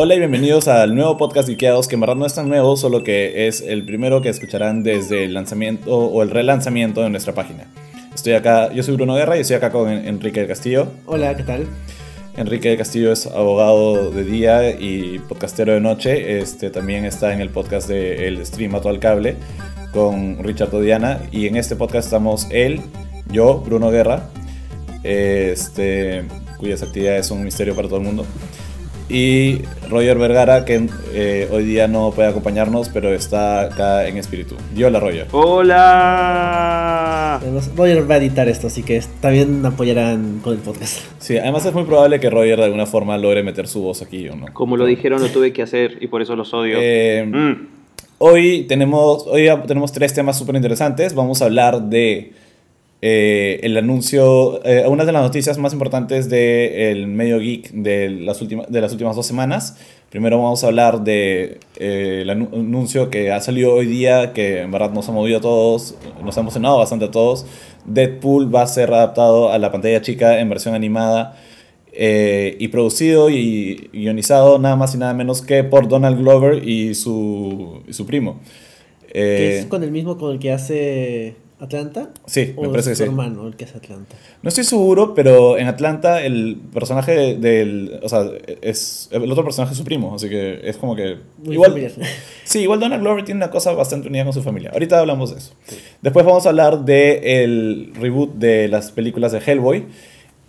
Hola y bienvenidos al nuevo podcast Ikeados, que en verdad no es tan nuevo, solo que es el primero que escucharán desde el lanzamiento o el relanzamiento de nuestra página. Estoy acá, yo soy Bruno Guerra y estoy acá con Enrique del Castillo. Hola, ¿qué tal? Enrique del Castillo es abogado de día y podcastero de noche. Este también está en el podcast de El Stream Mato al Cable con Richard Odiana. Y en este podcast estamos él, yo, Bruno Guerra, este, cuyas actividades son un misterio para todo el mundo. Y Roger Vergara, que eh, hoy día no puede acompañarnos, pero está acá en espíritu. Hola, Roger. ¡Hola! Roger va a editar esto, así que también apoyarán con el podcast. Sí, además es muy probable que Roger de alguna forma logre meter su voz aquí, ¿o no? Como lo dijeron, lo tuve que hacer y por eso los odio. Eh, Mm. Hoy tenemos, hoy tenemos tres temas súper interesantes. Vamos a hablar de eh, el anuncio, eh, una de las noticias más importantes del medio geek de las, últimas de las últimas dos semanas. Primero vamos a hablar de eh, el anu- anuncio que ha salido hoy día, que en verdad nos ha movido a todos, nos ha emocionado bastante a todos. Deadpool va a ser adaptado a la pantalla chica en versión animada. eh, y producido y guionizado nada más y nada menos que por Donald Glover y su, y su primo. ¿Que es con el mismo con el que hace Atlanta? sí, me ¿O parece que es su sí. hermano el que hace Atlanta? No estoy seguro, pero en Atlanta el personaje de- del. O sea, es. El otro personaje es su primo, así que es como que. Muy igual, familiar. Sí, igual Donald Glover tiene una cosa bastante unida con su familia. Ahorita hablamos de eso. Después vamos a hablar del reboot de las películas de Hellboy,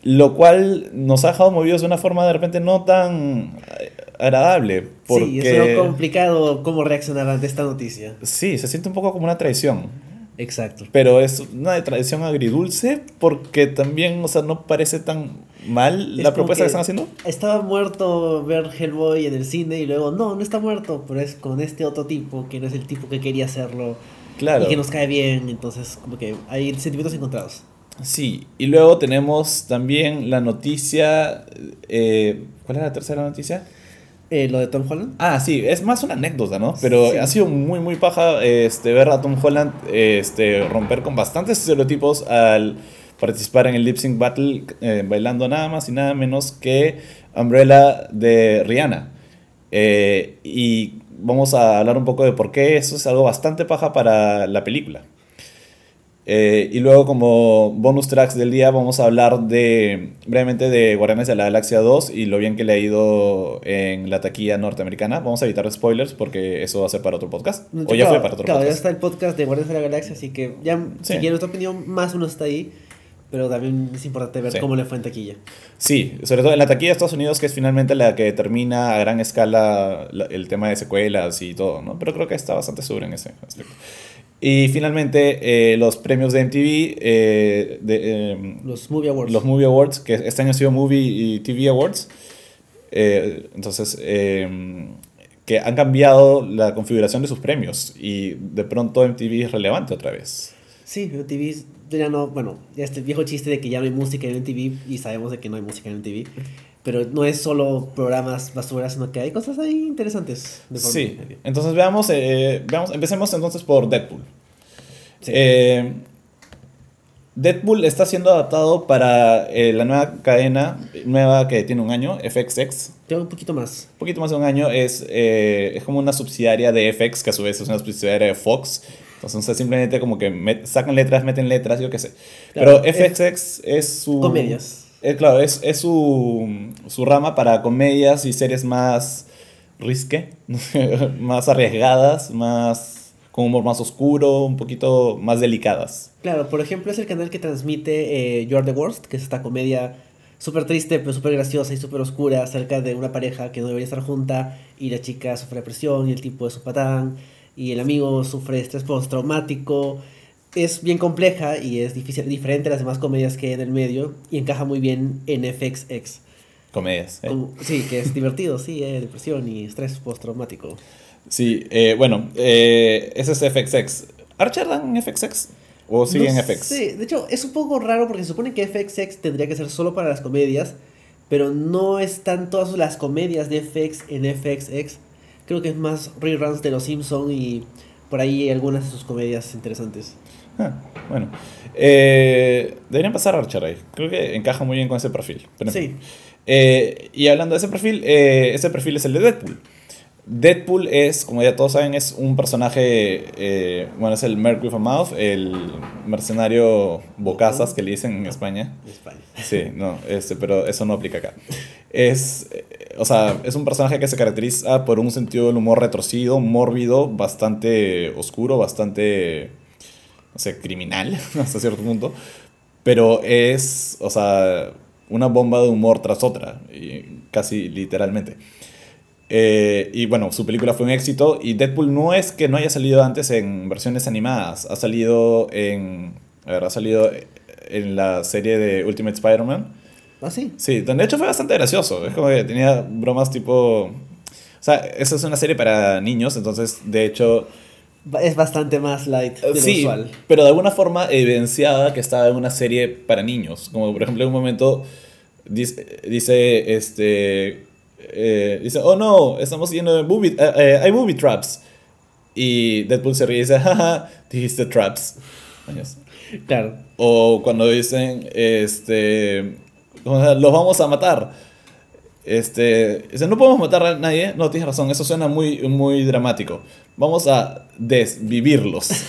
lo cual nos ha dejado movidos de una forma de repente no tan eh, agradable. Porque, Sí, es algo complicado cómo reaccionar ante esta noticia. Sí, se siente un poco como una traición. Exacto. Pero es una tradición agridulce porque también, o sea, no parece tan mal Es la propuesta que, están haciendo. Estaba muerto ver Hellboy en el cine y luego, no, no está muerto, pero es con este otro tipo que no es el tipo que quería hacerlo Claro. y que nos cae bien, entonces como que hay sentimientos encontrados. Sí, y luego tenemos también la noticia. eh, ¿Cuál es la tercera noticia? Eh, lo de Tom Holland. Ah, sí, es más una anécdota, ¿no? Pero Sí. ha sido muy, muy paja este, ver a Tom Holland este, romper con bastantes estereotipos al participar en el Lip Sync Battle eh, bailando nada más y nada menos que Umbrella de Rihanna. Eh, y vamos a hablar un poco de por qué eso es algo bastante paja para la película. Eh, y luego como bonus tracks del día vamos a hablar de brevemente de Guardianes de la Galaxia 2 y lo bien que le ha ido en la taquilla norteamericana. Vamos a evitar spoilers porque eso va a ser para otro podcast. O ya fue para otro claro, ya podcast. está el podcast de Guardianes de la Galaxia, así que ya, Sí. si quieren nuestra opinión, más uno está ahí. Pero también es importante ver Sí. cómo le fue en taquilla. Sí, sobre todo en la taquilla de Estados Unidos que es finalmente la que termina a gran escala la- el tema de secuelas y todo, ¿no? Pero creo que está bastante seguro en ese aspecto. Y finalmente eh, los premios de MTV, eh, de, eh, Los Movie Awards. los Movie Awards, que este año ha sido Movie y TV Awards. Eh, entonces, eh, que han cambiado la configuración de sus premios y de pronto MTV es relevante otra vez. Sí, MTV ya no, bueno, ya este viejo chiste de que ya no hay música en MTV y sabemos de que no hay música en MTV. Pero no es solo programas basuras, sino que hay cosas ahí interesantes. de Sí, entonces veamos, eh, veamos, empecemos entonces por Deadpool. Sí. Eh, Deadpool está siendo adaptado para eh, la nueva cadena, nueva que tiene un año, FXX. Tengo un poquito más. Un poquito más de un año, es, eh, es como una subsidiaria de FX, que a su vez es una subsidiaria de Fox. Entonces simplemente como que met- sacan letras, meten letras, yo qué sé. Claro, Pero es- FXX es su... Comedias. Eh, claro, es, es su, su rama para comedias y series más risque, más arriesgadas, más con humor más oscuro, un poquito más delicadas. Claro, por ejemplo, es el canal que transmite eh, the Worst, que es esta comedia súper triste, pero súper graciosa y súper oscura acerca de una pareja que no debería estar junta y la chica sufre depresión y el tipo es un patán y el amigo sufre estrés postraumático. Es bien compleja y es difícil, diferente a las demás comedias que hay en el medio y encaja muy bien en FXX. Comedias. ¿eh? Como- sí, que es divertido, sí, eh, depresión y estrés postraumático. Sí, eh, bueno, eh, ese es FXX. ¿Archer dan en FXX? ¿O sigue No en FX? sé, de hecho, es un poco raro porque se supone que FXX tendría que ser solo para las comedias, pero no están todas las comedias de FX en FXX. Creo que es más reruns de Los Simpson y por ahí algunas de sus comedias interesantes. Ah, bueno. Eh, deberían pasar a Archer ahí. Creo que encaja muy bien con ese perfil. Pero Sí. Eh, y hablando de ese perfil, eh, ese perfil es el de Deadpool. Deadpool es, como ya todos saben, es un personaje, eh, bueno, es el Merc with a Mouth, el mercenario bocazas que le dicen en España. España. Sí, no, este, pero eso no aplica acá. Es, o sea, es un personaje que se caracteriza por un sentido del humor retorcido, mórbido, bastante oscuro, bastante, no sé, criminal hasta cierto punto. Pero es, o sea, una bomba de humor tras otra, y casi literalmente. Eh, y bueno, su película fue un éxito y Deadpool no es que no haya salido antes en versiones animadas, ha salido en, a ver, ha salido en la serie de Ultimate Spider-Man. ¿Ah, sí? Sí, de hecho fue bastante gracioso, es como que tenía bromas tipo... O sea, esa es una serie para niños, entonces de hecho... Es bastante más light de lo usual. pero de alguna forma evidenciada que estaba en una serie para niños. Como por ejemplo en un momento dice, dice este, eh, dice, oh no, estamos llenos de booby, eh, eh, hay booby traps. Y Deadpool se ríe y dice, jaja, dijiste traps. Claro. O cuando dicen, este, los vamos a matar. Este, dice, no podemos matar a nadie. No, tienes razón, eso suena muy, muy dramático. Vamos a desvivirlos.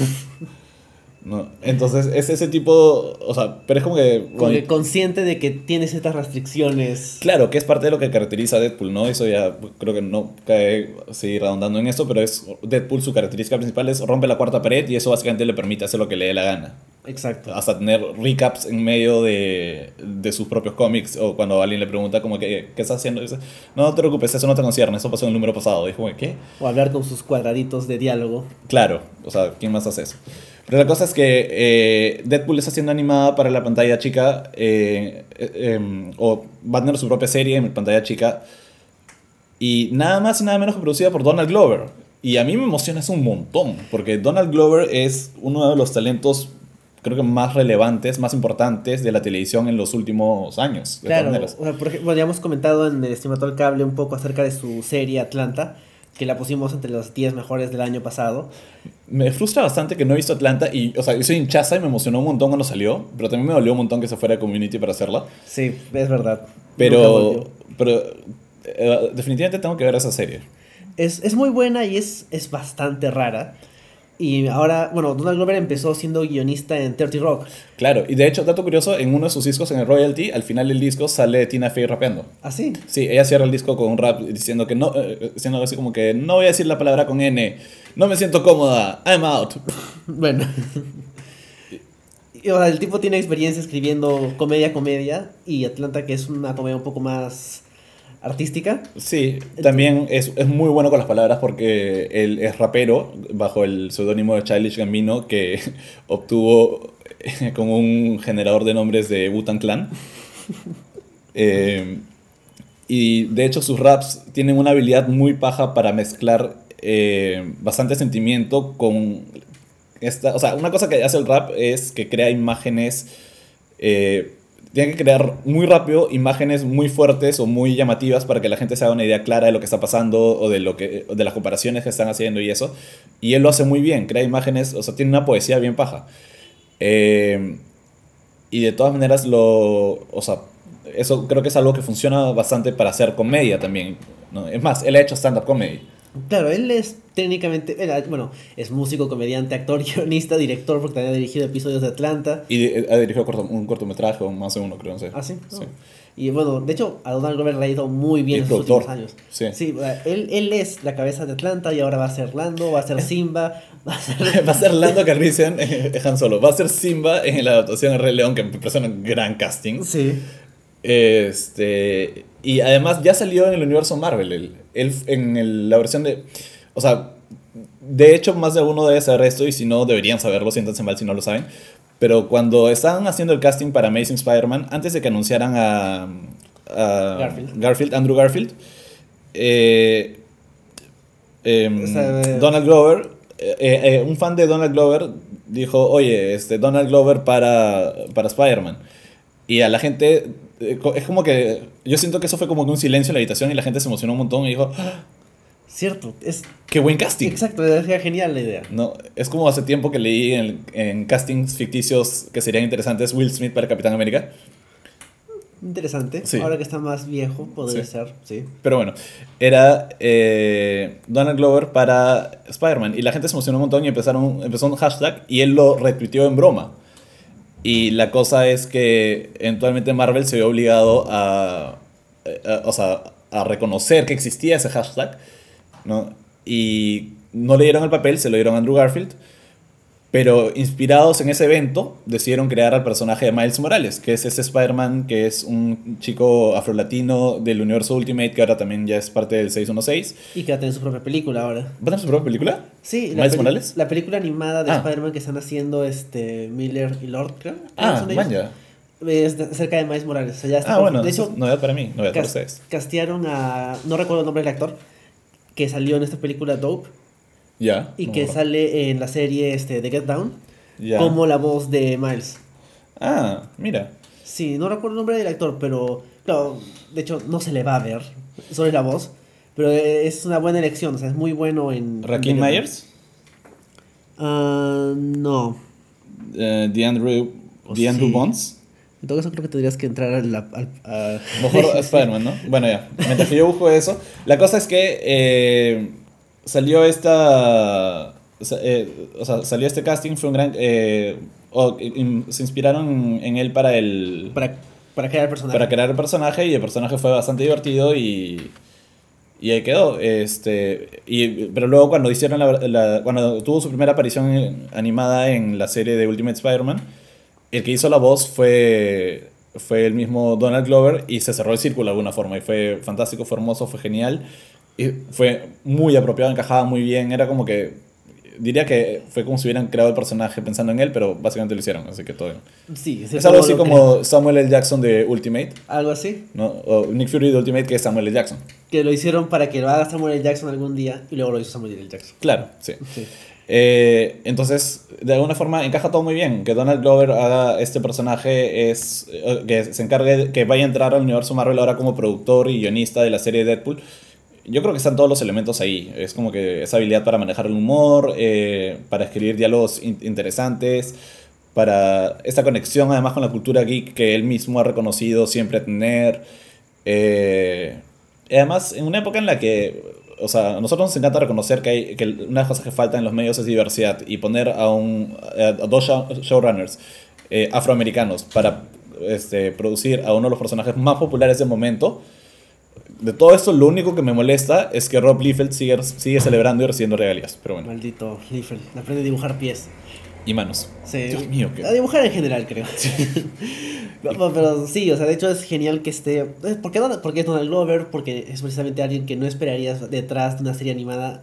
¿No? Entonces, es ese tipo, o sea, pero es como que... Como bueno, que consciente de que tiene ciertas restricciones. Claro, que es parte de lo que caracteriza a Deadpool, ¿no? Eso ya creo que no cae seguir redondando en eso, pero es Deadpool su característica principal es rompe la cuarta pared y eso básicamente le permite hacer lo que le dé la gana. Exacto. Hasta tener recaps en medio de, de sus propios cómics o cuando alguien le pregunta como que, ¿qué estás haciendo? Dice, no, te preocupes, eso no te concierne, eso pasó en el número pasado. Y es como, ¿qué? O hablar con sus cuadraditos de diálogo. Claro, o sea, ¿quién más hace eso? Pero la cosa es que eh, Deadpool está siendo animada para la pantalla chica, eh, eh, em, o va a tener su propia serie en pantalla chica, y nada más y nada menos que producida por Donald Glover. Y a mí me emociona eso un montón, porque Donald Glover es uno de los talentos, creo que más relevantes, más importantes de la televisión en los últimos años. de Claro, o sea, por ejemplo, ya hemos comentado en el Estimato al Cable un poco acerca de su serie Atlanta, que la pusimos entre los 10 mejores del año pasado. Me frustra bastante que no he visto Atlanta, y, o sea, yo soy hinchaza y me emocionó un montón cuando salió, pero también me dolió un montón que se fuera de Community para hacerla. Sí, es verdad. Pero, pero eh, definitivamente tengo que ver esa serie. Es, es muy buena y es, es bastante rara. Y ahora, bueno, Donald Glover empezó siendo guionista en 30 Rock. Claro, y de hecho, dato curioso, en uno de sus discos, en el Royalty, al final del disco sale Tina Fey rapeando. Así. Sí, ella cierra el disco con un rap diciendo que no, eh, diciendo algo así como que no voy a decir la palabra con N, no me siento cómoda, I'm out. Bueno. Y, o sea, el tipo tiene experiencia escribiendo comedia, comedia. Y Atlanta, que es una comedia un poco más artística. Sí, también es, es muy bueno con las palabras porque él es rapero bajo el seudónimo de Childish Gambino que obtuvo eh, como un generador de nombres de Wu-Tang Clan. Eh, y de hecho sus raps tienen una habilidad muy paja para mezclar eh, bastante sentimiento con esta... O sea, una cosa que hace el rap es que crea imágenes... eh, tiene que crear muy rápido imágenes muy fuertes o muy llamativas para que la gente se haga una idea clara de lo que está pasando o de, lo que, de las comparaciones que están haciendo y eso. Y él lo hace muy bien, crea imágenes, o sea, tiene una poesía bien paja. Eh, y de todas maneras, lo, o sea, eso creo que es algo que funciona bastante para hacer comedia también. ¿no? Es más, él ha hecho stand-up comedy. Claro, él es técnicamente, él, bueno, es músico, comediante, actor, guionista, director, porque también ha dirigido episodios de Atlanta. Y ha dirigido corto- un cortometraje o más de uno, creo, no sé. ¿Ah, sí? Sí. No. Y bueno, de hecho, a Donald Glover le ha ido muy bien en los últimos años. Sí. o sea, él, él es la cabeza de Atlanta y ahora va a ser Lando, va a ser Simba, va a ser... Va a ser Lando Calrissian eh, Han Solo. Va a ser Simba en la adaptación de Rey León, que me parece un gran casting. Sí. Este, y además ya salió en el universo Marvel. Él, él en el- la versión de. O sea, de hecho, más de uno debe saber esto, y si no, deberían saberlo. Siéntanse mal si no lo saben. Pero cuando estaban haciendo el casting para Amazing Spider-Man, antes de que anunciaran a, a Garfield. Andrew Garfield, eh, em, O sea, eh, Donald Glover, eh, eh, un fan de Donald Glover dijo, oye, este, Donald Glover para, para Spider-Man. Y a la gente, eh, es como que, yo siento que eso fue como que un silencio en la habitación y la gente se emocionó un montón y dijo, "Ah, Cierto, es Qué buen casting. exacto, es genial la idea. No, es como hace tiempo que leí en, en castings ficticios que serían interesantes Will Smith para Capitán América. Interesante. Sí. Ahora que está más viejo, podría Sí. ser, sí. Pero bueno, era eh, Donald Glover para Spider-Man. Y la gente se emocionó un montón y empezaron, empezó un hashtag y él lo retuiteó en broma. Y la cosa es que eventualmente Marvel se vio obligado a, a- o sea, a reconocer que existía ese hashtag. ¿no? Y no le dieron el papel, se lo dieron a Andrew Garfield. Pero inspirados en ese evento, decidieron crear al personaje de Miles Morales, que es ese Spider-Man que es un chico afrolatino del universo Ultimate, que ahora también ya es parte del 616. Y que va a tener su propia película ahora. ¿Va a tener su propia película? Sí, ¿Miles Morales? La película animada de Ah. Spider-Man que están haciendo este Miller y Lord, creo. Ah, vaya. Es de- acerca de Miles Morales. O sea, ya está Ah, por- bueno, de hecho, novedad para mí, novedad para ustedes. castearon a. No recuerdo el nombre del actor. Que salió en esta película Dope. Ya. Y no que sale en la serie este, de Get Down. Ya. Como la voz de Miles. Ah, mira. Sí, no recuerdo el nombre del actor, pero. Claro, de hecho, no se le va a ver. Solo es la voz. Pero es una buena elección. O sea, es muy bueno en. En- Myers, Ah, no. eh, DeAndre, Oh, DeAndre sí. Bonds. En todo caso, creo que tendrías que entrar al. al- a- Mejor Spider-Man, ¿no? Bueno, ya. Mientras que yo busco eso. La cosa es que eh, salió esta. eh, o sea, salió este casting, fue un gran. eh, in- se inspiraron en él para el. para, para crear el personaje. para crear el personaje y el personaje fue bastante divertido y. Y ahí quedó. Este, y, pero luego cuando hicieron la, la- cuando tuvo su primera aparición animada en la serie de Ultimate Spider-Man, el que hizo la voz fue, fue el mismo Donald Glover y se cerró el círculo de alguna forma. Y fue fantástico, fue hermoso, fue genial. Y fue muy apropiado, encajaba muy bien. Era como que. Diría que fue como si hubieran creado el personaje pensando en él, pero básicamente lo hicieron, así que todo bien. Sí, Es algo así que- como Samuel L. Jackson de Ultimate. Algo así. ¿no? O Nick Fury de Ultimate, que es Samuel L. Jackson. Que lo hicieron para que lo haga Samuel L. Jackson algún día y luego lo hizo Samuel L. Jackson. Claro, sí. Sí. Eh, entonces, de alguna forma encaja todo muy bien. Que Donald Glover haga este personaje es eh, que se encargue, que vaya a entrar al universo Marvel ahora como productor y guionista de la serie Deadpool. Yo creo que están todos los elementos ahí. Es como que esa habilidad para manejar el humor, eh, para escribir diálogos in- interesantes, para esta conexión además con la cultura geek que él mismo ha reconocido siempre tener. Eh, y además, en una época en la que, o sea, a nosotros nos encanta reconocer que, hay, que una de las cosas que falta en los medios es diversidad y poner a, un, dos show- showrunners eh, afroamericanos para este, producir a uno de los personajes más populares del momento. De todo esto, lo único que me molesta es que Rob Liefeld sigue, sigue celebrando y recibiendo regalías. Pero bueno, Maldito Liefeld. Aprende a dibujar pies. y manos. Sí. Dios mío, qué- A dibujar en general, creo. No, pero sí, o sea, de hecho es genial que esté. eh, ¿Por qué, porque es Donald Glover? Porque es precisamente alguien que no esperarías detrás de una serie animada.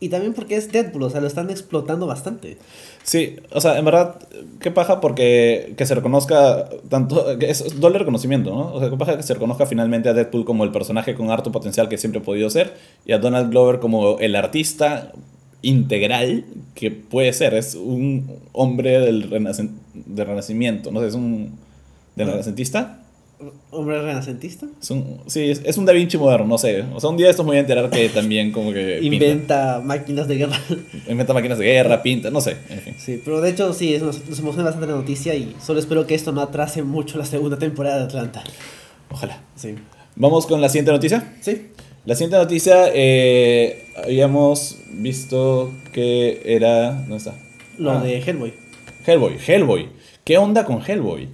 Y también porque es Deadpool, o sea, lo están explotando bastante. Sí, o sea, en verdad, qué paja porque que se reconozca tanto, que es doble reconocimiento, ¿no? O sea, qué paja que se reconozca finalmente a Deadpool como el personaje con harto potencial que siempre ha podido ser y a Donald Glover como el artista integral que puede ser. Es un hombre del, renacimiento, no sé, es un... ¿Del renacentista? ¿Hombre renacentista? Es un, sí, es, es un Da Vinci moderno, no sé. O sea, un día de estos me voy a enterar que también como que... pinta. Inventa máquinas de guerra. Inventa máquinas de guerra, pinta, no sé, en fin. Sí, pero de hecho sí, nos, nos emociona bastante la noticia y solo espero que esto no atrase mucho la segunda temporada de Atlanta. Ojalá. Sí. Vamos con la siguiente noticia. Sí. La siguiente noticia, eh, habíamos visto que era... ¿Dónde está? Lo Ah, de Hellboy. Hellboy, Hellboy. ¿Qué onda con Hellboy?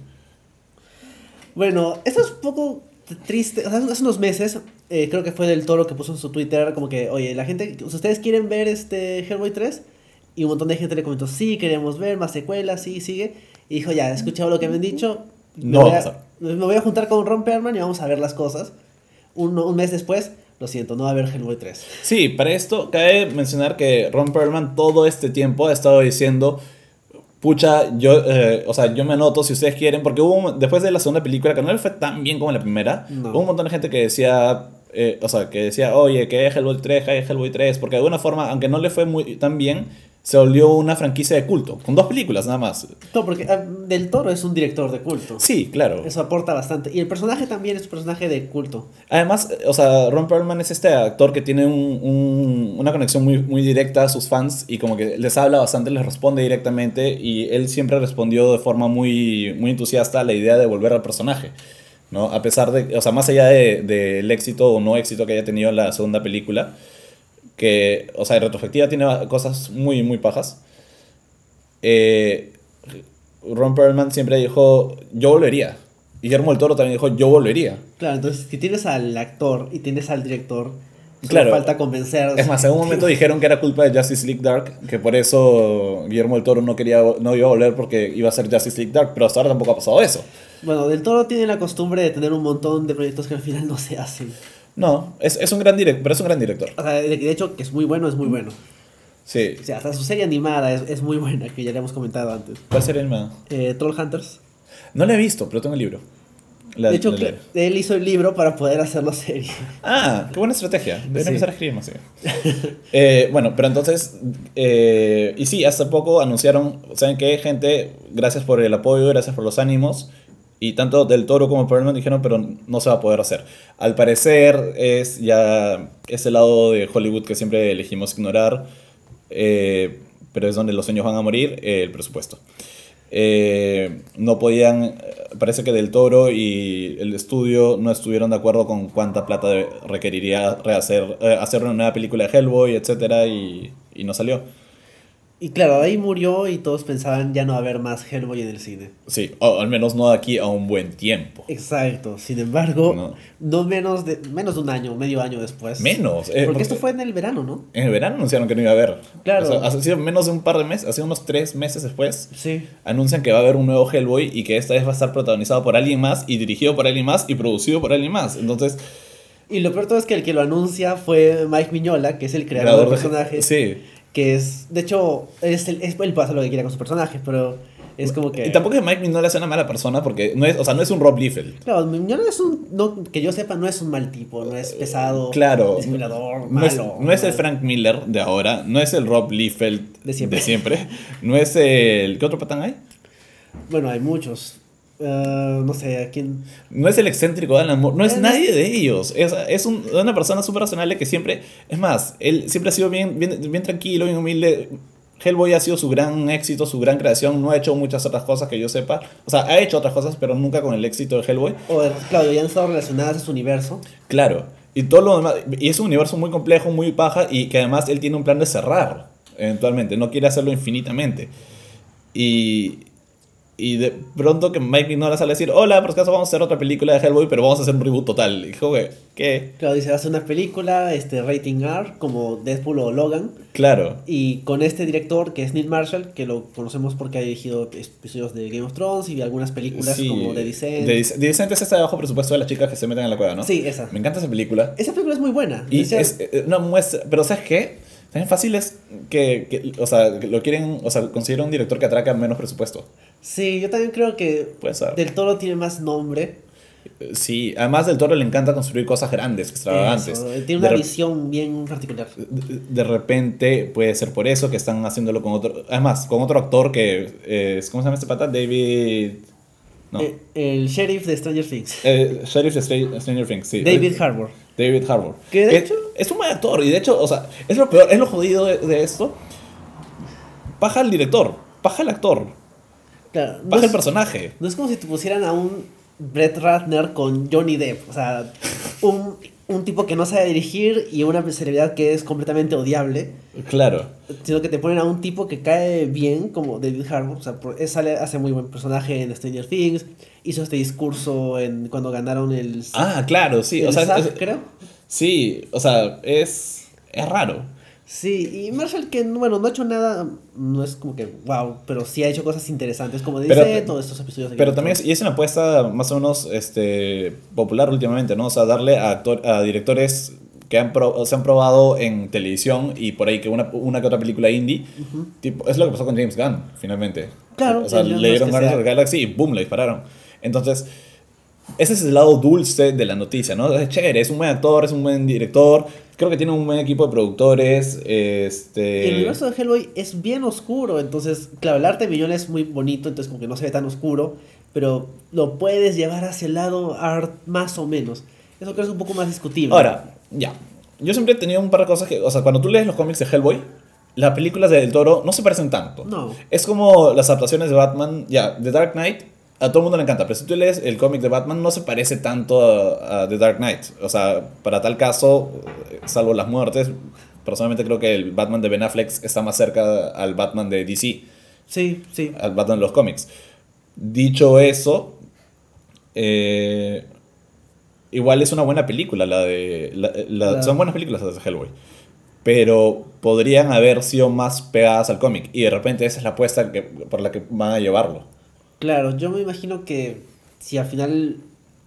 Bueno, esto es un poco triste. O sea, hace unos meses, eh, creo que fue del Toro que puso en su Twitter como que, oye, la gente, ustedes quieren ver este Hellboy 3, y un montón de gente le comentó, sí, queremos ver más secuelas, sí, sigue. Y dijo, ya, he escuchado lo que me han dicho. me No voy a. Me voy a juntar con Ron Perlman y vamos a ver las cosas. Un, un mes después, lo siento, no va a haber Hellboy 3. Sí, para esto cabe mencionar que Ron Perlman todo este tiempo ha estado diciendo, pucha, yo, eh, o sea, yo me anoto si ustedes quieren, porque hubo, un- después de la segunda película, que no le fue tan bien como la primera, No. hubo un montón de gente que decía, eh, o sea, que decía, oye, que Hellboy 3, que Hellboy 3, porque de alguna forma, aunque no le fue muy tan bien, se volvió una franquicia de culto, con dos películas nada más. No, porque ah, Del Toro es un director de culto. Sí, claro. Eso aporta bastante. Y el personaje también es un personaje de culto. Además, o sea, Ron Perlman es este actor que tiene un- un- una conexión muy, muy directa a sus fans y como que les habla bastante, les responde directamente y él siempre respondió de forma muy, muy entusiasta a la idea de volver al personaje. ¿no? A pesar de, o sea, más allá del de, del éxito o no éxito que haya tenido en la segunda película, que, o sea, en retrospectiva tiene cosas muy, muy pajas. Eh, Ron Perlman siempre dijo, yo volvería. Y Guillermo del Toro también dijo, yo volvería. Claro, entonces si tienes al actor y tienes al director, Claro. falta convencer. Es más, en un momento dijeron que era culpa de Justice League Dark, que por eso Guillermo del Toro no quería no iba a volver porque iba a ser Justice League Dark, pero hasta ahora tampoco ha pasado eso. Bueno, Del Toro tiene la costumbre de tener un montón de proyectos que al final no se hacen. No, es, es un gran director, pero es un gran director. O sea, de, de hecho, que es muy bueno, es muy bueno. Sí. O sea, hasta su serie animada es, es muy buena, que ya le hemos comentado antes. ¿Cuál el más? Eh, Troll Hunters. No la he visto, pero tengo el libro. La- de hecho, la él hizo el libro para poder hacerlo serie. Ah, qué buena estrategia. Debería Sí. empezar a escribir más. sí. Eh, bueno, pero entonces, eh, y sí, hace poco anunciaron, ¿saben qué, gente? Gracias por el apoyo, gracias por los ánimos. Y tanto Del Toro como Perlman dijeron, pero no se va a poder hacer. Al parecer es ya ese lado de Hollywood que siempre elegimos ignorar, eh, pero es donde los sueños van a morir, eh, el presupuesto. Eh, no podían, eh, parece que Del Toro y el estudio no estuvieron de acuerdo con cuánta plata requeriría rehacer, eh, hacer una nueva película de Hellboy, etcétera, y, y no salió. Y claro, ahí murió y todos pensaban ya no va a haber más Hellboy en el cine. Sí, o al menos no de aquí a un buen tiempo. Exacto. Sin embargo, No. no, menos, de, menos de un año, medio año después. Menos. eh, Porque esto fue en el verano, ¿no? En el verano anunciaron que no iba a haber. Claro. O sea, ha sido menos de un par de meses, ha sido unos tres meses después. Sí. Anuncian que va a haber un nuevo Hellboy y que esta vez va a estar protagonizado por alguien más y dirigido por alguien más y producido por alguien más. Entonces, Y lo peor todo es que el que lo anuncia fue Mike Miñola, que es el creador, del de- personaje. Sí. Que es, de hecho, es el, es, él puede hacer lo que quiera con su personaje, pero es como que... Y tampoco es que Mike Mignola sea una mala persona porque no es, o sea, no es un Rob Liefeld. Claro, Miñola es un, no, que yo sepa, no es un mal tipo, no es pesado, Claro. disimulador, No es, malo. no es el. Frank Miller de ahora, no es el Rob Liefeld De siempre. no es el. ¿Qué otro patán hay? Bueno, hay muchos. Eh, no sé, ¿a quién? No es el excéntrico de Alan Moore, no es Eh, nadie de ellos. Es, es un- una persona súper razonable que siempre. Es más, él siempre ha sido bien, bien, bien tranquilo, bien humilde. Hellboy ha sido su gran éxito, su gran creación. No ha hecho muchas otras cosas que yo sepa. O sea, ha hecho otras cosas, pero nunca con el éxito de Hellboy. O, claro, ya han estado relacionadas a su universo. Claro. Y todo lo demás. Y es un universo muy complejo, muy paja. Y que además él tiene un plan de cerrar. Eventualmente. No quiere hacerlo infinitamente. Y. Y de pronto que Mike Mignola sale a decir: Hola, por acaso vamos a hacer otra película de Hellboy, pero vamos a hacer un reboot total. Y dijo, "Güey, ¿qué? Claro, dice, hace una película, este, rating R, como Deadpool o Logan. Claro. Y con este director, que es Neil Marshall, que lo conocemos porque ha dirigido episodios de Game of Thrones y algunas películas Sí, como The Descent. The The Descent es esta de bajo presupuesto de las chicas que se meten en la cueva, ¿no? Sí, esa. Me encanta esa película. Esa película es muy buena. Y es eh, una muestra. Pero ¿sabes qué? También fácil es que, que, o sea, lo quieren, o sea, considera un director que atraca menos presupuesto. Sí, yo también creo que. Del Toro tiene más nombre. Eh, Sí, además del toro le encanta construir cosas grandes, extravagantes. Eso, Tiene una visión bien particular. de- de repente puede ser por eso que están haciéndolo con otro. Además, con otro actor que. eh, es- ¿Cómo se llama este pata? David. No. Eh, el sheriff de Stranger Things. Eh, Sheriff de Stra- Stranger Things, sí. David Harbour. David Harbour. Que de hecho- Es un buen actor, y de hecho, o sea, es lo peor, es lo jodido de, de esto. Paja al director, paja al actor, Claro, no, paja el es, personaje. no es como si te pusieran a un Brett Ratner con Johnny Depp. O sea, un, un tipo que no sabe dirigir y una celebridad que es completamente odiable. Claro. Sino que te ponen a un tipo que cae bien, como David Harbour. O sea, es- sale, hace muy buen personaje en Stranger Things. Hizo este discurso en, cuando ganaron el. Ah, claro, sí. el O sea, es- creo. sí, o sea, es, es raro. Sí, y Marshall que, bueno, no ha hecho nada, no es como que wow, pero sí ha hecho cosas interesantes, como Pero- dice todos estos episodios Pero también es, y es una apuesta más o menos este, popular últimamente, ¿no? O sea, darle a, actor- a directores que han pro- se han probado en televisión y por ahí que una, una que otra película indie, tipo, es lo que pasó con James Gunn, finalmente. Claro, O sea, no le dieron Guardians of the Galaxy y boom, le dispararon. Entonces, ese es el lado dulce de la noticia, ¿no? Es chévere, es un buen actor, es un buen director, creo que tiene un buen equipo de productores, este... El universo de Hellboy es bien oscuro, entonces, claro, el arte de Millón es muy bonito, entonces como que no se ve tan oscuro, pero lo puedes llevar hacia el lado art más o menos. Eso creo que es un poco más discutible. Ahora, ya. Yo siempre he tenido un par de cosas que, o sea, cuando tú lees los cómics de Hellboy, las películas de Del Toro no se parecen tanto. No. Es como las adaptaciones de Batman, ya, The Dark Knight, a todo el mundo le encanta, pero si tú lees el cómic de Batman no se parece tanto a, a The Dark Knight. O sea, para tal caso, eh, salvo las muertes, personalmente creo que el Batman de Ben Affleck está más cerca al Batman de DC, Sí, sí. al Batman de los cómics. Dicho eso, eh, igual es una buena película la de... la- la- La- Son buenas películas las de Hellboy. Pero podrían haber sido más pegadas al cómic. Y de repente esa es la apuesta que, por la que van a llevarlo. Claro, yo me imagino que si al final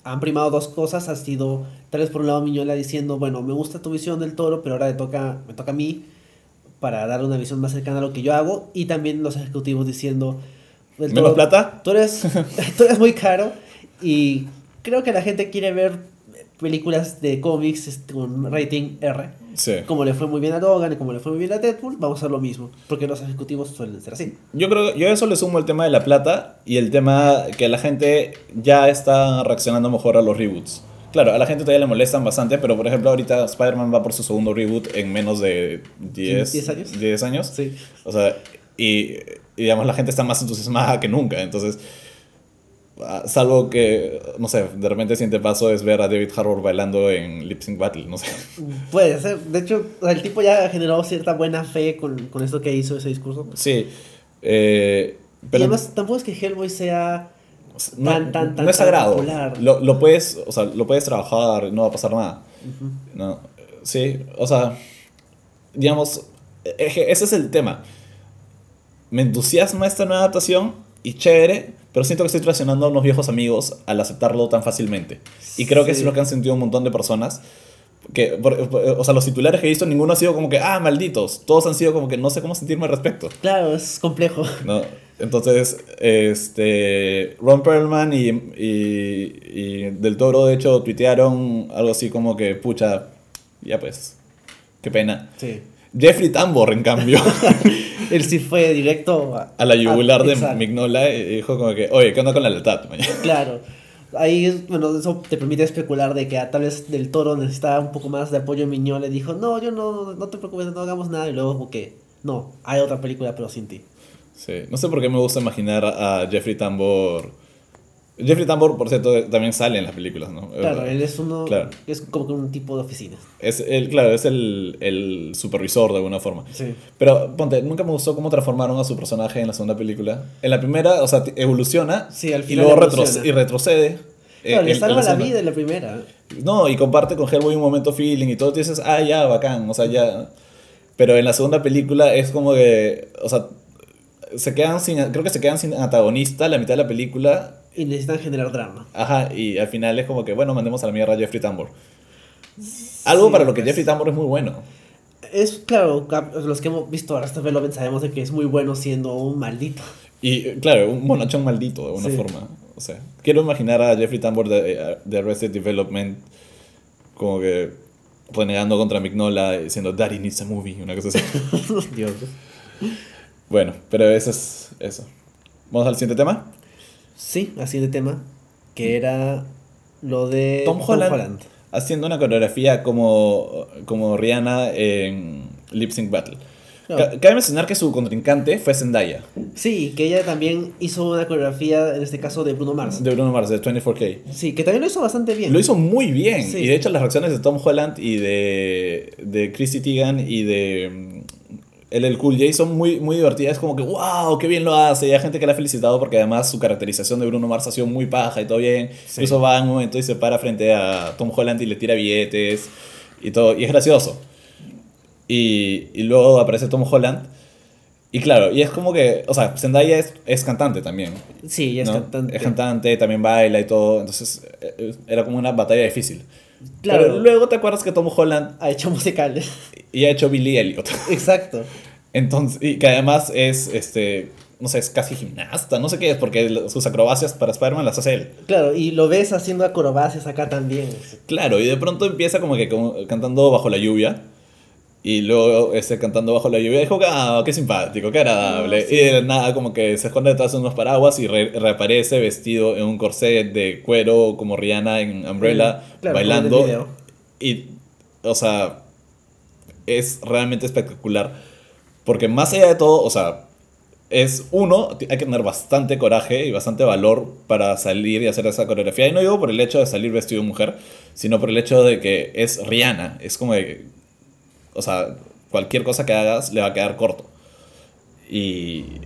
han primado dos cosas, ha sido tal vez por un lado Miñola diciendo, bueno, me gusta tu visión del toro, pero ahora le toca, me toca a mí para dar una visión más cercana a lo que yo hago, y también los ejecutivos diciendo, del ¿Menos plata? Tú eres, tú eres muy caro y creo que la gente quiere ver películas de cómics con rating R. Sí. Como le fue muy bien a Logan como le fue muy bien a Deadpool, vamos a hacer lo mismo, porque los ejecutivos suelen ser así. Yo creo yo a eso le sumo el tema de la plata y el tema que la gente ya está reaccionando mejor a los reboots. Claro, a la gente todavía le molestan bastante, pero por ejemplo ahorita Spider-Man va por su segundo reboot en menos de 10, ¿Diez años? 10 años. Sí. O sea, y, y digamos la gente está más entusiasmada que nunca, entonces salvo que, no sé, de repente el siguiente paso es ver a David Harbour bailando en Lip Sync Battle, no sé. Puede ser. De hecho, el tipo ya generó cierta buena fe con, con esto que hizo ese discurso. Sí, eh, y pero además, tampoco es que Hellboy sea. no, tan, tan, tan, no es sagrado. Lo, lo puedes, o sea, lo puedes trabajar, no va a pasar nada. No, sí, o sea, digamos, ese es el tema. Me entusiasma esta nueva adaptación y chévere, pero siento que estoy traicionando a unos viejos amigos al aceptarlo tan fácilmente. Y creo que eso es lo que han sentido un montón de personas. Que, o sea, los titulares que he visto, ninguno ha sido como que, ah, malditos. Todos han sido como que no sé cómo sentirme al respecto. Claro, es complejo. ¿no? Entonces, este, Ron Perlman y, y, y Del Toro, de hecho, tuitearon algo así como que, pucha, ya pues, qué pena. Sí. Jeffrey Tambor, en cambio, Él sí fue directo a, a la yugular a- de exacto. Mignola y dijo como que, oye, ¿qué onda con la mañana?" Claro. Ahí, bueno, eso te permite especular de que a tal vez del toro necesitaba un poco más de apoyo Miñón. Le dijo, no, yo no, no te preocupes, no hagamos nada. Y luego, como que, no, hay otra película, pero sin ti. Sí, no sé por qué me gusta imaginar a Jeffrey Tambor. Jeffrey Tambor, por cierto, también sale en las películas, ¿no? Claro, él es uno, Claro. es como un tipo de oficina. Es el, claro, es el, el supervisor de alguna forma. Sí. Pero, ponte, nunca me gustó cómo transformaron a su personaje en la segunda película. En la primera, o sea, evoluciona. Sí, al y final luego evoluciona. retro- y retrocede. Claro, eh, le en- salva la vida en la primera. No, y comparte con Hellboy un momento feeling y todo. Y dices, ah, ya, bacán. O sea, ya. Pero en la segunda película es como que. O sea, se quedan sin. Creo que se quedan sin antagonista la mitad de la película. Y necesitan generar drama. Ajá, y al final es como que, bueno, mandemos a la mierda a Jeffrey Tambor. Algo para lo que pues. Jeffrey Tambor es muy bueno. Es claro, los que hemos visto Arrested Development sabemos de que es muy bueno siendo un maldito. Y eh, claro, un monachón maldito de alguna Sí. forma. O sea, quiero imaginar a Jeffrey Tambor de, de Arrested Development como que renegando contra Mignola y diciendo Daddy needs a movie, una cosa así. Dios. bueno, pero eso es eso. ¿Vamos al siguiente tema? Sí, así de tema, que era lo de Tom Holland, haciendo una coreografía como, como Rihanna en Lip Sync Battle. Cabe mencionar que su contrincante fue Zendaya, Sí, que ella también hizo una coreografía, en este caso de Bruno Mars. de Bruno Mars, de 24K. Sí, que también lo hizo bastante bien. Lo hizo muy bien. Sí. Y de hecho las reacciones de Tom Holland y de, de Chrissy Teigen y de mm, LL Cool J son muy, muy divertidas. Es como que, wow, qué bien lo hace. Y hay gente que la ha felicitado porque además su caracterización de Bruno Mars ha sido muy paja y todo bien. Sí. Incluso va en un momento y se para frente a Tom Holland y le tira billetes y todo. Y es gracioso. Y, y luego aparece Tom Holland. Y claro, y es como que, o sea, Zendaya es, es cantante también. Sí, es ¿no? cantante. Es cantante, también baila y todo. Entonces eh, era como una batalla difícil. Claro. Pero luego te acuerdas que Tom Holland Ha hecho musicales. y ha hecho Billy Elliot. Exacto. Entonces, y que además es este no sé, es casi gimnasta, no sé qué es, porque sus acrobacias para Spider-Man las hace él. Claro, y lo ves haciendo acrobacias acá también. Claro, y de pronto empieza como que como cantando bajo la lluvia. Y luego este, cantando bajo la lluvia, dijo, ah, qué simpático, qué agradable. Sí. Y de nada como que se esconde detrás de unos paraguas y re- reaparece vestido en un corset de cuero como Rihanna en Umbrella, claro, bailando. Y, o sea, es realmente espectacular. Porque más allá de todo, o sea, es uno, hay que tener bastante coraje y bastante valor para salir y hacer esa coreografía. Y no digo por el hecho de salir vestido de mujer, sino por el hecho de que es Rihanna. Es como de, o sea, cualquier cosa que hagas le va a quedar corto. Y,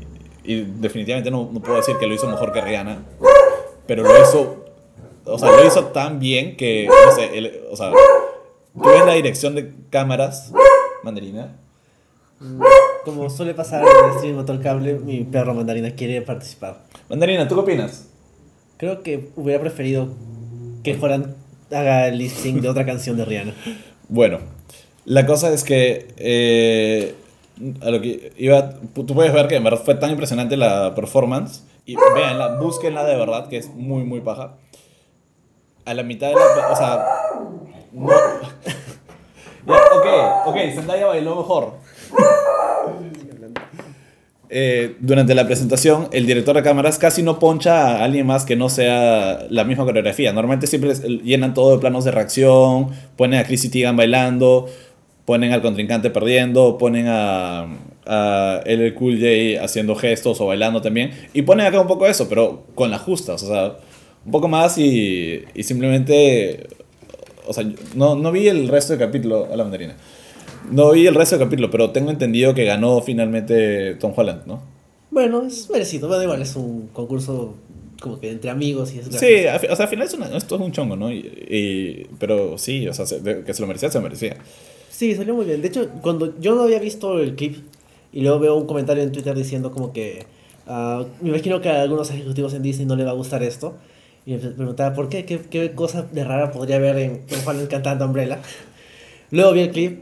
y definitivamente no, no puedo decir que lo hizo mejor que Rihanna, pero lo hizo, o sea, lo hizo tan bien que, no sé, el- o sea, tú ves la dirección de cámaras, mandarina, Como suele pasar en el stream Mató el Cable, mi perro mandarina quiere participar. mandarina, ¿tú qué opinas? Creo que hubiera preferido que Joran haga el lip sync de otra canción de Rihanna. Bueno, la cosa es que eh, a lo que iba, tú puedes ver que en verdad fue tan impresionante la performance y véanla, búsquenla de verdad que es muy muy paja. A la mitad de la, o sea, no. Ok, ok, Zendaya bailó mejor. Eh, durante la presentación, el director de cámaras casi no poncha a alguien más que no sea la misma coreografía. Normalmente siempre llenan todo de planos de reacción, ponen a Chrissy Teigen bailando, ponen al contrincante perdiendo, ponen a, a LL Cool J haciendo gestos o bailando también. Y ponen acá un poco eso, pero con las justas, o sea, un poco más y, y simplemente... O sea, no, no vi el resto del capítulo a la mandarina. No vi el resto del capítulo, pero tengo entendido que ganó finalmente Tom Holland, ¿no? Bueno, es merecido. Bueno, igual es un concurso como que entre amigos y es Sí, o sea, al final es una- esto es un chongo, ¿no? Y, y- pero sí, o sea, que se lo merecía, se lo merecía. Sí, salió muy bien. De hecho, cuando yo no había visto el clip y luego veo un comentario en Twitter diciendo como que ah, me imagino que a algunos ejecutivos en Disney no le va a gustar esto. Y me preguntaba por qué, qué, qué cosa de rara podría haber en Tom Holland cantando Umbrella. Luego vi el clip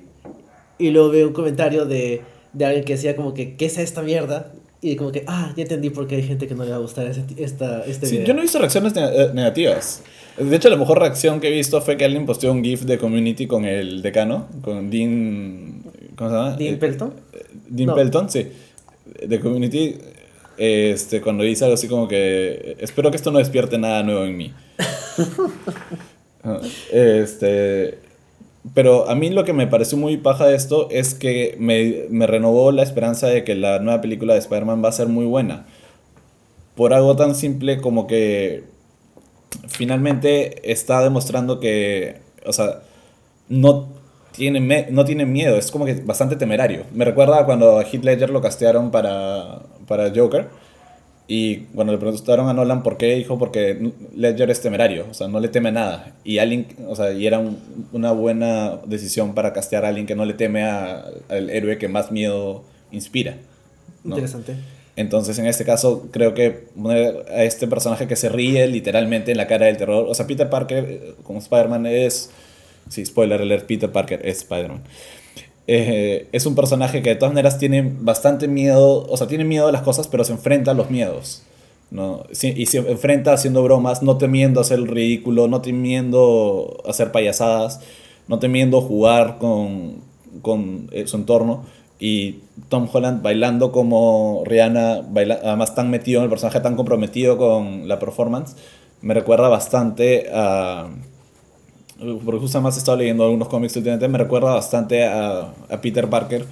y luego veo un comentario de, de alguien que decía como que, ¿qué es esta mierda? Y como que, ah, ya entendí por qué hay gente que no le va a gustar ese, esta, este Sí, video. yo no he visto reacciones ne- eh, negativas. De hecho, la mejor reacción que he visto fue que alguien posteó un GIF de Community con el decano, con Dean. ¿Cómo se llama? ¿Dean Eh, Pelton? Dean No. Pelton, sí. De Community, este, cuando dice algo así como que. Espero que esto no despierte nada nuevo en mí. Ah, este. Pero a mí lo que me pareció muy paja de esto es que me, me renovó la esperanza de que la nueva película de Spider-Man va a ser muy buena. Por algo tan simple como que finalmente está demostrando que, o sea, no tiene, no tiene miedo, es como que bastante temerario. Me recuerda a cuando a Heath Ledger lo castearon para, para Joker y cuando le preguntaron a Nolan por qué, dijo porque Ledger es temerario, o sea, no le teme nada. Y alguien, o sea, y era un- una buena decisión para castear a alguien que no le teme a- al héroe que más miedo inspira. Interesante. Entonces, en este caso, creo que a este personaje que se ríe literalmente en la cara del terror. O sea, Peter Parker eh, como Spider-Man es. Sí, spoiler alert: Peter Parker es Spider-Man. Eh, es un personaje que de todas maneras tiene bastante miedo. O sea, tiene miedo a las cosas, pero se enfrenta a los miedos. ¿no? Y se enfrenta haciendo bromas, no temiendo hacer el ridículo, no temiendo hacer payasadas, no temiendo jugar con, con eh, su entorno. Y Tom Holland bailando como Rihanna, baila- además tan metido en el personaje, tan comprometido con la performance, me recuerda bastante a... Porque justo además he estado leyendo algunos cómics últimamente, me recuerda bastante a, a Peter Parker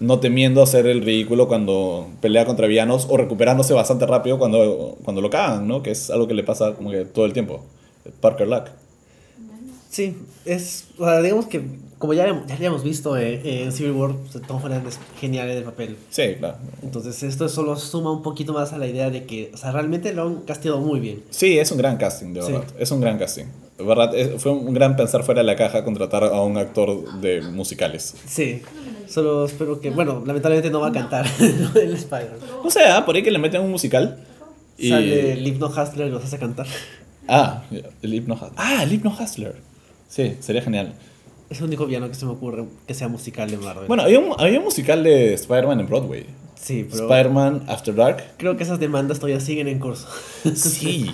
no temiendo hacer el ridículo cuando pelea contra villanos o recuperándose bastante rápido cuando, cuando lo cagan, ¿no? Que es algo que le pasa como que todo el tiempo. Parker Luck. Sí, es, o sea, digamos que como ya, ya habíamos visto eh, en Civil War, o sea, Tom Holland es genial en el papel. Sí, claro. Entonces esto solo suma un poquito más a la idea de que, o sea, realmente lo han castigado muy bien. Sí, es un gran casting, de Sí. verdad. Es un gran casting. De verdad, es- fue un gran pensar fuera de la caja contratar a un actor de musicales. Sí, solo espero que, bueno, lamentablemente no va a cantar el Spider. No sé, ah, por ahí que le meten un musical. Y... Sale el Hypno Hustler y los hace cantar. Ah, el Hypno Hustler. Ah, el Hypno Hustler. Sí, sería genial. Es el único villano que se me ocurre que sea musical de Marvel. Bueno, había un, había un musical de Spider-Man en Broadway. Sí, pero Spider-Man After Dark. creo que esas demandas todavía siguen en curso. Sí,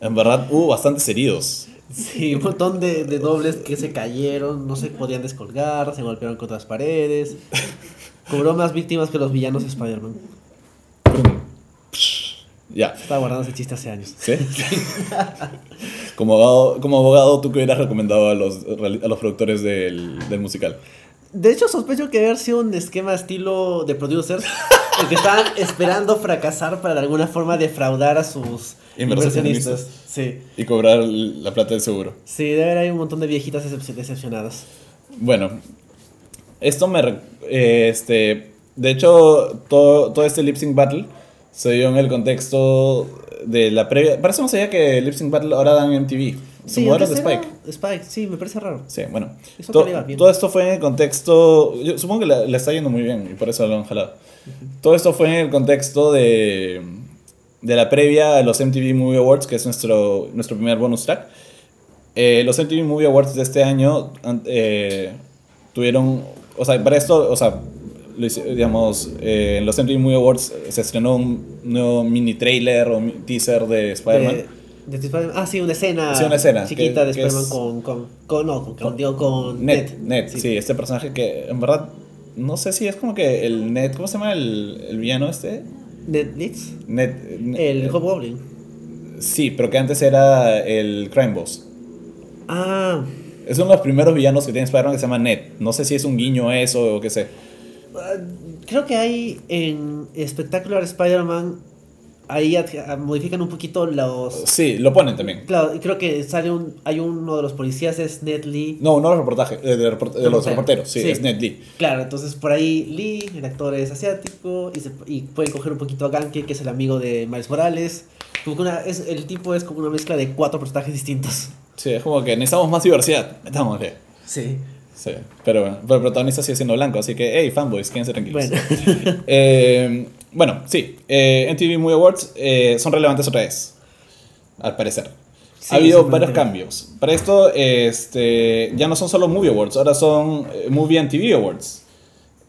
en verdad hubo bastantes heridos. Sí, un montón de, de dobles que se cayeron, no se podían descolgar, se golpearon contra las paredes. Cobró más víctimas que los villanos de Spider-Man. Ya, Estaba guardando ese chiste hace años. ¿sí? como, abogado, como abogado, ¿tú qué hubieras recomendado a los, a los productores del, del musical? De hecho, sospecho que haber sido un esquema estilo de producers, el que estaban esperando fracasar para de alguna forma defraudar a sus Inversionistas. Sí, Y cobrar la plata del seguro. sí, debe haber un montón de viejitas decep- decepcionadas. Bueno, esto me... eh, este, de hecho, todo, todo este lip sync battle se dio en el contexto de la previa... Parece más allá que lip sync battle ahora dan MTV. Se Sí, mudaron de Spike. Spike, sí, me parece raro. Sí, bueno. Eso To- bien. todo esto fue en el contexto... Yo supongo que le, está yendo muy bien y por eso lo han jalado. Todo esto fue en el contexto de, de la previa a los MTV Movie Awards, que es nuestro, nuestro primer bonus track. Eh, los MTV Movie Awards de este año eh, tuvieron... O sea, para esto, o sea, digamos, eh, en los MTV Movie Awards se estrenó un nuevo mini trailer o teaser de Spider-Man. De- de Spider-Man. ah, sí, una escena. Sí, una escena, Chiquita que- de Spider-Man con, con, con. No, con, con, digo, con Ned, Ned. Ned, sí. este personaje que en verdad no sé si es como que el Ned, ¿cómo se llama el, el villano este? Ned Leeds. Ned, Ned- El eh, Hobgoblin. Sí, pero que antes era el Crime Boss. Ah, Es uno de los primeros villanos que tiene Spider-Man que se llama Ned. No sé si es un guiño a eso o qué sé. Creo que hay en Spectacular Spider-Man. Ahí ah, modifican un poquito los. Sí, lo ponen también. Claro, y creo que sale un. Hay uno de los policías, es Ned Lee. No, no los reportajes, eh, de, report- de los Reportero. reporteros, sí, Sí. es Ned Lee. Claro, entonces por ahí Lee, el actor es asiático, y, se- y pueden coger un poquito a Ganke, que es el amigo de Miles Morales. Como que una, es, el tipo es como una mezcla de cuatro personajes distintos. Sí, es como que necesitamos más diversidad. Metámosle. Sí. Sí, pero bueno, pero el protagonista sigue siendo blanco, así que, hey, fanboys, quédense tranquilos. Bueno. Eh, bueno, sí, eh, MTV Movie Awards eh, son relevantes otra vez, al parecer. Sí, ha habido varios cambios. Para esto, este, ya no son solo Movie Awards, ahora son eh, Movie and TV Awards.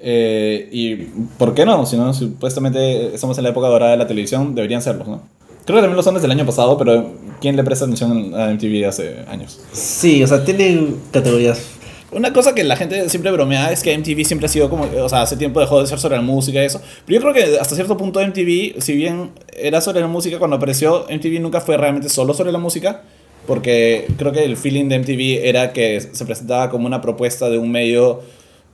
Y ¿por qué no? Si no, supuestamente estamos en la época dorada de la televisión, deberían serlos, ¿no? Creo que también lo son desde el año pasado, pero ¿quién le presta atención a MTV hace años? Sí, o sea, tienen categorías. Una cosa que la gente siempre bromea es que MTV siempre ha sido como, o sea, hace tiempo dejó de ser sobre la música y eso. Pero yo creo que hasta cierto punto MTV, si bien era sobre la música cuando apareció, MTV nunca fue realmente solo sobre la música. Porque creo que el feeling de MTV era que se presentaba como una propuesta de un medio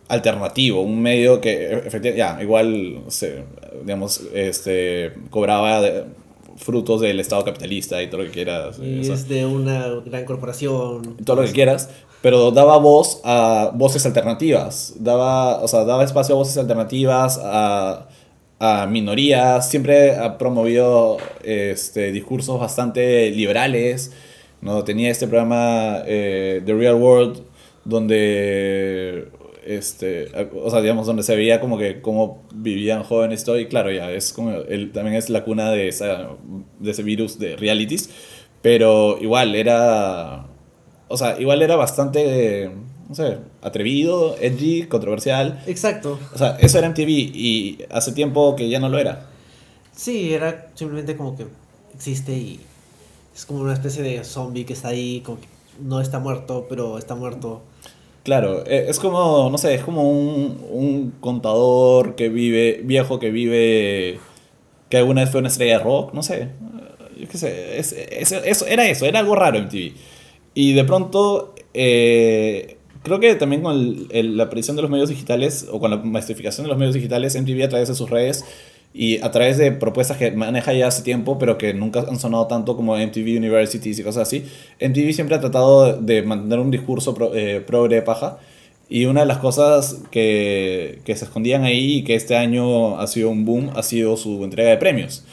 alternativo, un medio que efectivamente, ya, igual, se, digamos, este, cobraba de- frutos del Estado capitalista y todo lo que quieras. Y sea es de una gran corporación. todo lo que quieras, pero daba voz a voces alternativas, daba, o sea, daba espacio a voces alternativas, a, a minorías, siempre ha promovido este, discursos bastante liberales, ¿no? tenía este programa eh, The Real World, donde, este, o sea, digamos, donde se veía como que cómo vivían jóvenes y todo, y claro, ya, es como, el, también es la cuna de, esa, de ese virus de realities, pero igual era o sea, igual era bastante, no sé, atrevido, edgy, controversial. Exacto. O sea, eso era MTV y hace tiempo que ya no lo era. Sí, era simplemente como que existe y es como una especie de zombie que está ahí, como que no está muerto, pero está muerto. Claro, eh, es como, no sé, es como un, un contador que vive, viejo que vive, que alguna vez fue una estrella de rock, no sé. Yo qué sé, es, era eso, era algo raro MTV. Y de pronto, eh, creo que también con el- el- la aparición de los medios digitales o con la masificación de los medios digitales, MTV a través de sus redes y a través de propuestas que maneja ya hace tiempo, pero que nunca han sonado tanto como MTV Universities y cosas así, MTV siempre ha tratado de mantener un discurso pro, eh, progre paja. Y una de las cosas que, que se escondían ahí y que este año ha sido un boom ha sido su entrega de premios.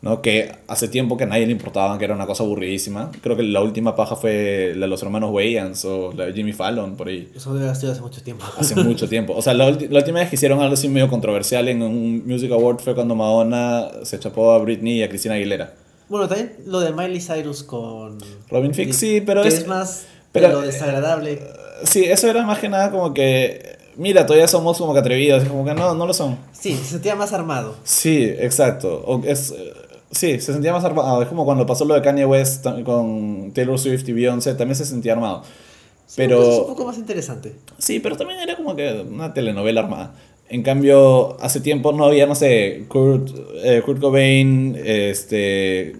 ¿No? Que hace tiempo que a nadie le importaba, que era una cosa aburridísima. Creo que la última paja fue la de los hermanos Wayans o la de Jimmy Fallon, por ahí. Eso debe haber sido hace mucho tiempo. Hace mucho tiempo. O sea, la, la última vez que hicieron algo así medio controversial en un Music Award fue cuando Madonna se chapó a Britney y a Cristina Aguilera. Bueno, también lo de Miley Cyrus con... Robin Thicke, sí, pero que es- es, más pero- de lo desagradable. Sí, eso era más que nada como que mira, todavía somos como que atrevidos, como que no, no lo son. Sí, se sentía más armado. Sí, exacto. O es, eh, sí, se sentía más armado. Es como cuando pasó lo de Kanye West con Taylor Swift y Beyoncé, también se sentía armado. Sí, Pero- es un poco más interesante. Sí, pero también era como que una telenovela armada. En cambio, hace tiempo no había, no sé, Kurt, eh, Kurt Cobain este,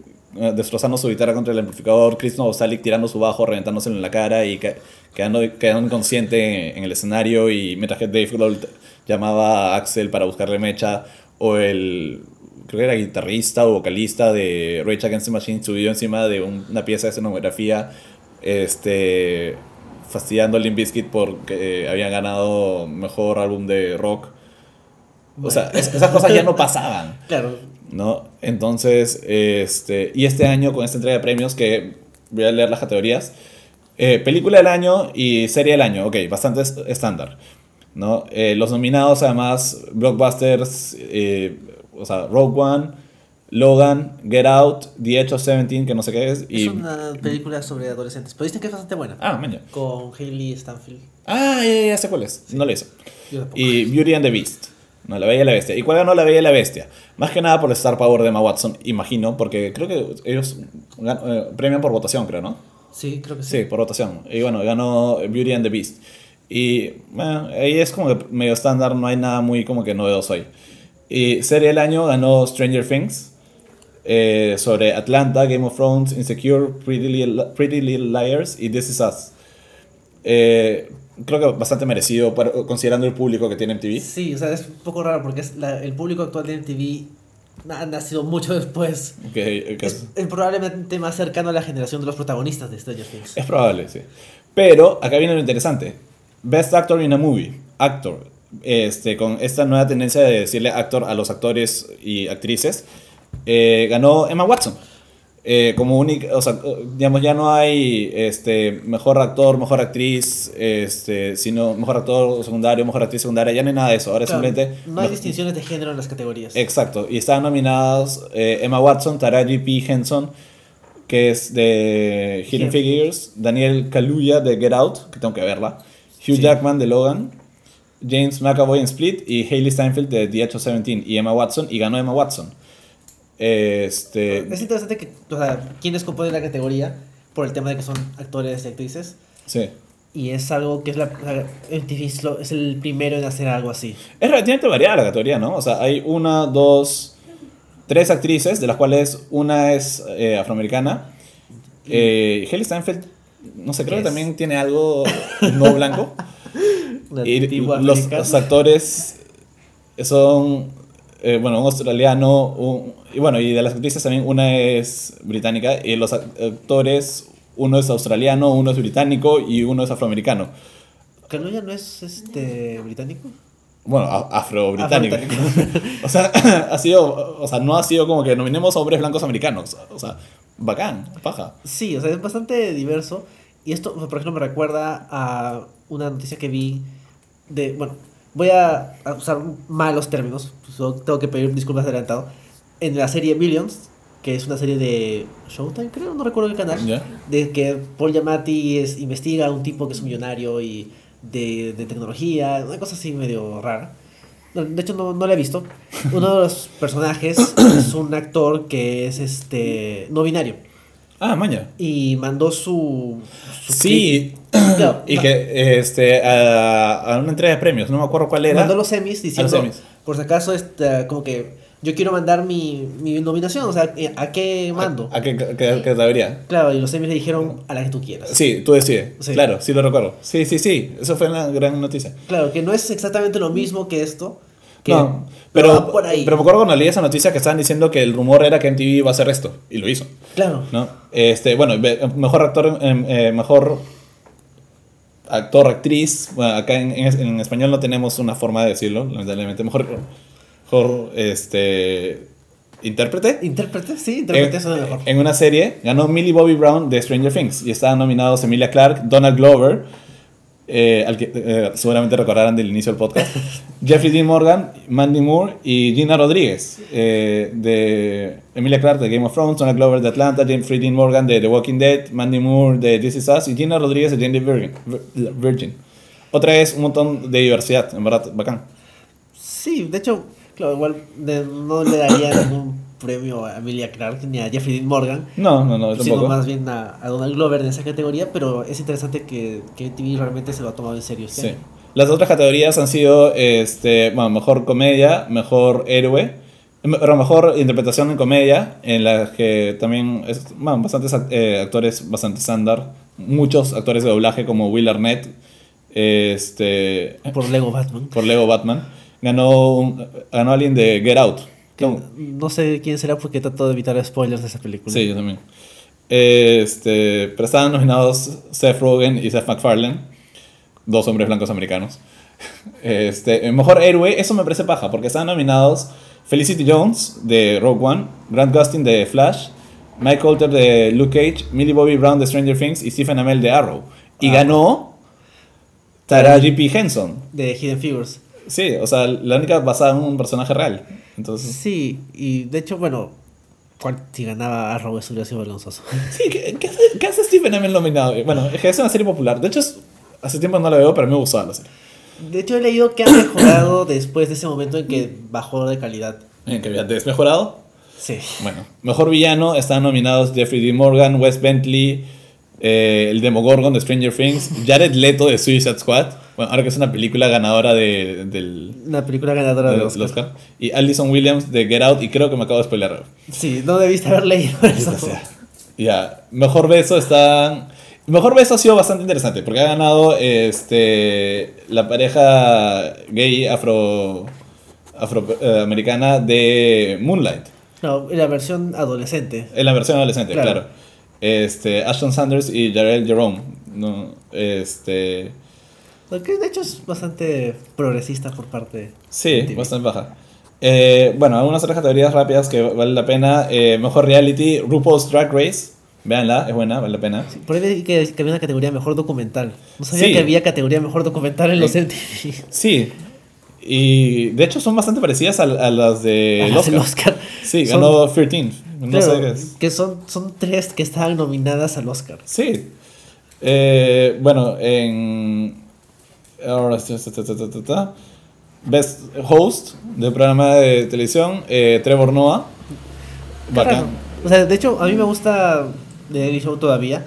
destrozando su guitarra contra el amplificador, Chris Novoselic tirando su bajo, reventándoselo en la cara y ca- quedando, quedando inconsciente en, en el escenario y mientras que Dave Grohl llamaba a Axel para buscarle mecha o el creo que era guitarrista o vocalista de Rage Against the Machine subió encima de un- una pieza de escenografía este fastidiando a Limp Bizkit porque eh, habían ganado mejor álbum de rock. O sea, es- esas cosas ya no pasaban, Claro, ¿no? Entonces, este, y este año con esta entrega de premios que voy a leer las categorías, eh, película del año y serie del año, ok, bastante es- estándar, ¿no? Eh, los nominados además, blockbusters, eh, o sea, Rogue One, Logan, Get Out, The Edge of Seventeen, que no sé qué es, y... es una película sobre adolescentes. Pero dicen que es bastante buena. Ah, maña. Con Hailey Stanfield. Ah, ya, ya, ya sé cuál es. No lo hizo. Y Beauty and the Beast. No, La Bella y la Bestia. ¿Y cuál ganó La Bella y la Bestia? Más que nada por el Star Power de Emma Watson, imagino, porque creo que ellos eh, premian por votación, creo, ¿no? Sí, creo que sí. Sí, por votación. Y bueno, ganó Beauty and the Beast. Y bueno, ahí es como que medio estándar, no hay nada muy como que novedoso ahí. Y serie del año ganó Stranger Things. eh, sobre Atlanta, Game of Thrones, Insecure, Pretty Little, Pretty Little Liars y This Is Us. Eh, creo que bastante merecido para- considerando el público que tiene MTV. Sí, o sea, es un poco raro porque es la- el público actual de MTV ha nacido mucho después. Que Es, es, es probablemente más cercano a la generación de los protagonistas de Stranger Things. es probable, sí. Pero acá viene lo interesante. Best Actor in a Movie. Actor. Este, con esta nueva tendencia de decirle actor a los actores y actrices, eh, ganó Emma Watson. Eh, como única, o sea, digamos, ya no hay este, mejor actor, mejor actriz, este, sino mejor actor secundario, mejor actriz secundaria, ya no hay nada de eso. Ahora Claro, simplemente. no hay distinciones de género en las categorías. Exacto, y estaban nominadas eh, Emma Watson, Taraji P. Henson, que es de Hidden Hidden Figures, Daniel Kaluuya de Get Out, que tengo que verla, Hugh Sí. Jackman de Logan, James McAvoy en Split y Hailey Steinfeld de The Edge of Seventeen y Emma Watson, y ganó Emma Watson. Este, Es interesante que, o sea, quienes componen la categoría por el tema de que son actores y actrices. sí. Y es algo que es la. MTV es el primero en hacer algo así. Es relativamente variada la categoría, ¿no? O sea, hay una, dos, tres actrices, de las cuales una es eh, afroamericana. Eh, Hailey Steinfeld, no sé, creo que también tiene algo no blanco. y los, actores son, eh, bueno, un australiano, un- y bueno, y de las actrices también una es británica, y los act- actores, uno es australiano, uno es británico y uno es afroamericano. ¿Kaluuya no es este británico? Bueno, afro-británico. O sea, ha sido, o sea, no ha sido como que nominemos a hombres blancos americanos. O sea, bacán, paja. Sí, o sea, es bastante diverso. Y esto, por ejemplo, me recuerda a una noticia que vi de. Bueno, voy a, a usar malos términos, so tengo que pedir disculpas de adelantado. En la serie Billions, que es una serie de Showtime, creo, no recuerdo el canal, de que Paul Giamatti es, investiga a un tipo que es un millonario y de, de tecnología, una cosa así medio rara. De hecho, no, no la he visto. Uno de los personajes es un actor que es este no binario Ah, maña. y mandó su, su Sí, clip. Y que este, a, a una entrega de premios, no me acuerdo cuál era. mandó los semis diciendo semis. por si acaso este, como que yo quiero mandar mi, mi nominación o sea eh, a qué mando ¿A qué qué- qué categoría? claro y los semis le dijeron a la que tú quieras Sí, tú decides. Sí. Claro, sí lo recuerdo. Sí, sí, sí. Eso fue una gran noticia. claro que no es exactamente lo mismo que esto no, pero pero, va por ahí pero me acuerdo cuando leí esa noticia que estaban diciendo que el rumor era que MTV iba a hacer esto. Y lo hizo. claro ¿no? Este, bueno, mejor actor, em, eh, mejor actor, actriz. Bueno, acá en, en- en español no tenemos una forma de decirlo, lamentablemente. Mejor, mejor este, intérprete. intérprete sí intérprete En, suena mejor en una serie ganó Millie Bobby Brown de Stranger Things y estaban nominados Emilia Clarke, Donald Glover, eh, al que eh, seguramente recordarán del inicio del podcast, Jeffrey Dean Morgan, Mandy Moore y Gina Rodríguez eh, de Emilia Clarke de Game of Thrones, Donald Glover de Atlanta, Jeffrey Dean Morgan de The Walking Dead, Mandy Moore de This Is Us y Gina Rodríguez de Jane the Virgin. Vir- Virgin. Otra es un montón de diversidad, en verdad, bacán. Sí, de hecho, claro, igual de- no le daría ningún premio a Emilia Clarke ni a Jeffrey Dean Morgan, No, no, no, sino tampoco. más bien a, a Donald Glover en esa categoría, pero es interesante que, que TV realmente se lo ha tomado en serio. este Sí. año. Las otras categorías han sido, este, bueno, mejor comedia, mejor héroe, me- pero mejor interpretación en comedia, en las que también, es, bueno, bastantes eh, actores bastante estándar, muchos actores de doblaje como Will Arnett, este, Por Lego Batman. por Lego Batman, ganó, ganó alguien de Get Out. No sé quién será porque trato de evitar spoilers de esa película. Sí, yo también. Este, pero estaban nominados Seth Rogen y Seth MacFarlane, dos hombres blancos americanos. Este, mejor héroe, eso me parece paja, porque estaban nominados Felicity Jones de Rogue One, Grant Gustin de Flash, Mike Colter de Luke Cage, Millie Bobby Brown de Stranger Things y Stephen Amell de Arrow. Y Ah. ganó Taraji P. Henson. De Hidden Figures. Sí, o sea, la única basada en un personaje real. Entonces, Sí, y de hecho, bueno, si ganaba Arrow eso hubiera sido vergonzoso. Sí, ¿qué, qué hace, qué hace Stephen Amell nominado? Bueno, es que es una serie popular. De hecho, es- hace tiempo no la veo, pero me gustaba la serie. De hecho, he leído que ha mejorado después de ese momento en que bajó de calidad. ¿En que había desmejorado? Sí. Bueno, mejor villano están nominados Jeffrey D. Morgan, Wes Bentley, eh, el Demogorgon de Stranger Things, Jared Leto de Suicide Squad. Bueno, ahora que es una película ganadora de- del, Una película ganadora del de Oscar. Oscar. Y Allison Williams de Get Out, y creo que me acabo de spoiler. Sí, no debiste haber leído eso. Ya, mejor beso está. Mejor beso ha sido bastante interesante porque ha ganado este la pareja gay afro afroamericana de Moonlight No, la versión adolescente. en la versión adolescente, claro. Claro. Este Ashton Sanders y Jarell Jerome, no, este Lo que de hecho es bastante progresista por parte sí, de bastante baja. Eh, bueno, algunas otras categorías rápidas que vale la pena. Eh, mejor reality, RuPaul's Drag Race. Véanla, es buena, vale la pena. Por ahí vi que, que había una categoría mejor documental. No sabía Sí. que había categoría mejor documental en los Sí. MTV. Sí. Y de hecho son bastante parecidas a, a las de el es el Oscar. Oscar. Sí, Son- ganó 13. No Claro, sé qué es. que son, son tres que estaban nominadas al Oscar. Sí. Eh, bueno, en. Ahora. Best Host del programa de televisión, eh, Trevor Noah. Bacán. O sea, de hecho, a mí me gusta The Daily Show todavía.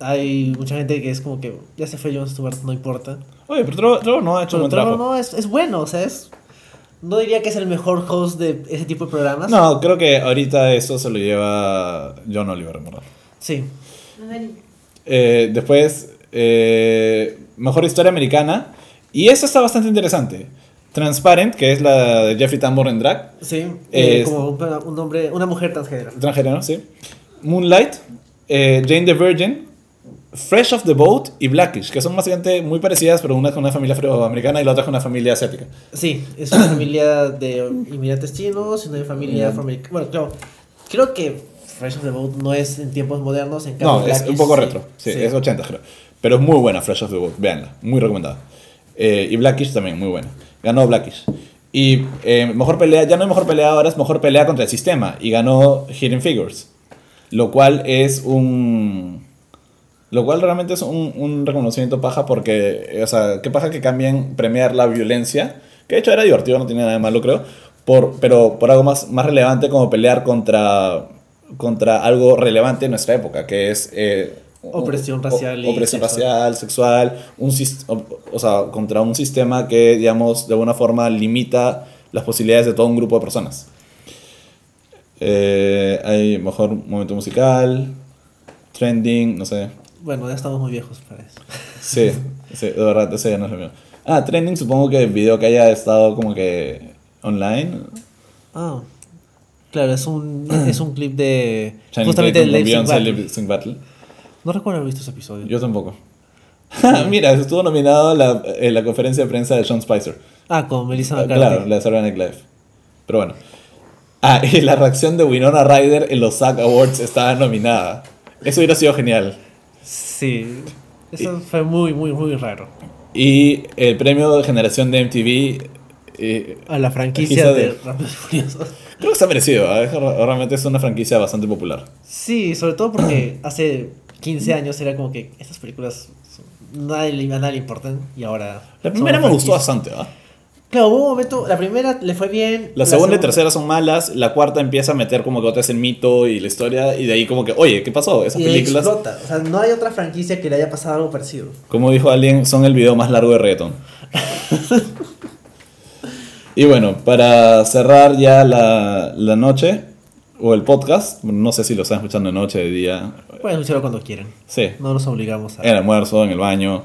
Hay mucha gente que es como que ya se fue Jon Stewart, no importa. Oye, pero Trevor, Trevor Noah ha hecho un buen Trevor trabajo. no es, es bueno, o sea, es. No diría que es el mejor host de ese tipo de programas. No, creo que ahorita eso se lo lleva John Oliver, en verdad. Sí. Eh, después, eh, Mejor Historia Americana. Y eso está bastante interesante. Transparent, que es la de Jeffrey Tambor en drag. Sí. eh, Es- como un, un hombre, una mujer transgénero. Transgénero, sí. Moonlight, eh, Jane the Virgin, Fresh of the Boat y Blackish, que son básicamente muy parecidas, pero una es con una familia afroamericana y la otra es con una familia asiática. Sí, es una familia de inmigrantes chinos y una familia afroamericana. Bueno, claro, creo que Fresh of the Boat no es en tiempos modernos. En cambio, No, es Blackish un poco sí. retro. Sí, es 80, creo. Pero es muy buena Fresh of the Boat, véanla, muy recomendada. Eh, y Blackish también, muy buena. Ganó Blackish. Y eh, mejor pelea, ya no es mejor pelea ahora, es mejor pelea contra el sistema. Y ganó Hidden Figures. Lo cual es un. Lo cual realmente es un, un reconocimiento paja porque, eh, o sea, qué paja que cambien premiar la violencia, que de hecho era divertido, no tenía nada de malo, creo, por, pero por algo más, más relevante como pelear contra, contra algo relevante en nuestra época, que es... Opresión o- racial y opresión sexual. racial, sexual, un, o, o sea, contra un sistema que, digamos, de alguna forma limita las posibilidades de todo un grupo de personas. Eh, hay mejor momento musical, trending, no sé. Bueno, ya estamos muy viejos para eso. Sí, sí, de verdad, ese ya no es lo mío. Ah, trending supongo que el video que haya estado como que online. Ah, claro, es un, es un clip de. Justamente con Lip Sync Battle. No recuerdo haber visto ese episodio. Yo tampoco. Mira, estuvo nominado a la, en la conferencia de prensa de Sean Spicer. Ah, con Melissa Ah, McCarthy. Claro, la de Saturday Night Live. Pero bueno. Ah, y la reacción de Winona Ryder en los SAG Awards estaba nominada. Eso hubiera sido genial. Sí. Eso fue muy, muy, muy raro. Y el premio de generación de MTV. eh, A la franquicia de de- Furiosos. creo que está merecido. ¿eh? Realmente es una franquicia bastante popular. Sí, sobre todo porque hace 15 años era como que estas películas son- nadie, le- a nadie le importan y ahora... La primera me gustó bastante, ¿ah? Claro, hubo un momento, la primera le fue bien. La segunda y tercera son malas, la cuarta empieza a meter como que otra vez el mito y la historia, y de ahí como que, oye, ¿qué pasó? Esas y películas, explota. O sea, no hay otra franquicia que le haya pasado algo parecido. como dijo alguien, son el video más largo de reggaeton. y bueno, para cerrar ya la, la noche, o el podcast, no sé si lo están escuchando de noche, de día, Pueden escucharlo cuando quieran. sí, No nos obligamos a... en el almuerzo, en el baño,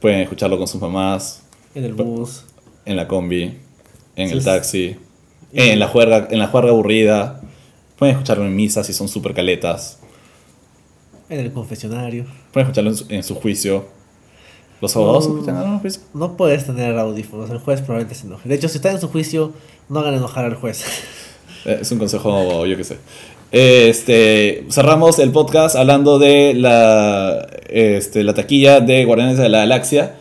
pueden escucharlo con sus mamás, En el bus. en la combi, en Sí, el taxi, en la juerga, en la juerga aburrida. Pueden escucharlo en misa si son súper caletas. En el confesionario. Pueden escucharlo en su, en su juicio. ¿Los abogados No. escuchan en juicio? No puedes tener audífonos. El juez probablemente se enoje. De hecho, si están en su juicio, no hagan enojar al juez. Eh, Es un consejo, yo qué sé. Este, cerramos el podcast hablando de la, este, la taquilla de Guardianes de la Galaxia.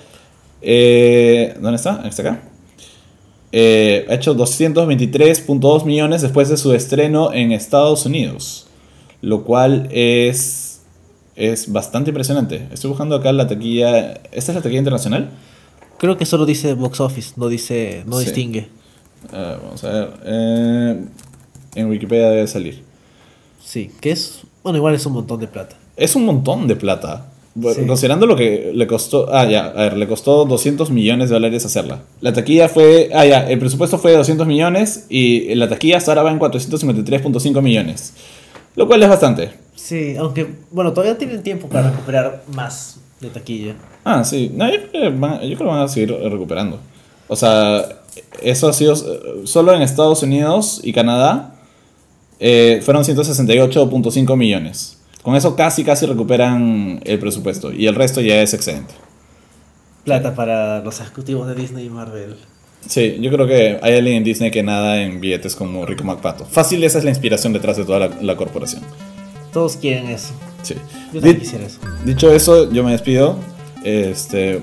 Eh, ¿Dónde está? ¿Está acá? Eh, ha hecho 223.2 millones después de su estreno en Estados Unidos. Lo cual es, es bastante impresionante. Estoy buscando acá la taquilla. ¿Esta es la taquilla internacional? Creo que solo dice box office, no dice, no Sí. distingue. Ah, vamos a ver. Eh, en Wikipedia debe salir. Sí, que es, bueno, igual es un montón de plata. Es un montón de plata. Bueno, Sí. Considerando lo que le costó. Ah, ya, a ver, le costó 200 millones de dólares hacerla. La taquilla fue. Ah, ya, el presupuesto fue de 200 millones y la taquilla hasta ahora va en 453.5 millones. Lo cual es bastante. Sí, aunque, bueno, todavía tienen tiempo para recuperar más de taquilla. Ah, sí. No, yo, creo que van, yo creo que van a seguir recuperando. O sea, eso ha sido. eh, Solo en Estados Unidos y Canadá eh, fueron 168.5 millones. Con eso casi, casi recuperan el presupuesto. Y el resto ya es excedente. Plata para los ejecutivos de Disney y Marvel. Sí, yo creo que hay alguien en Disney que nada en billetes como Rico McPato. Fácil, esa es la inspiración detrás de toda la, la corporación. Todos quieren eso. Sí. Yo también quisiera eso. dicho eso, yo me despido. Este,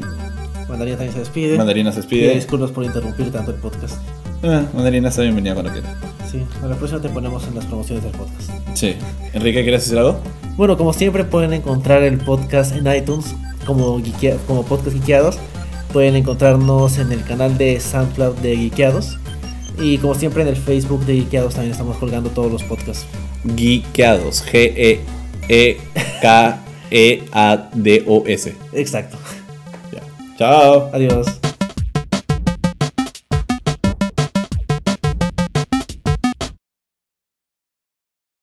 Mandarina también se despide. Mandarina se Pide despide. disculpas por interrumpir tanto el podcast. Eh, Mandarina está bienvenida cuando quiera. Sí, a la próxima te ponemos en las promociones del podcast. Sí. Enrique, ¿quieres decir algo? Bueno, como siempre pueden encontrar el podcast en iTunes como, geekea- como podcast Geekeados. Pueden encontrarnos en el canal de SoundCloud de Geekeados. Y como siempre en el Facebook de Geekeados también estamos colgando todos los podcasts. Geekeados. G-E-E-K-E-A-D-O-S. Exacto. Chao. Adiós.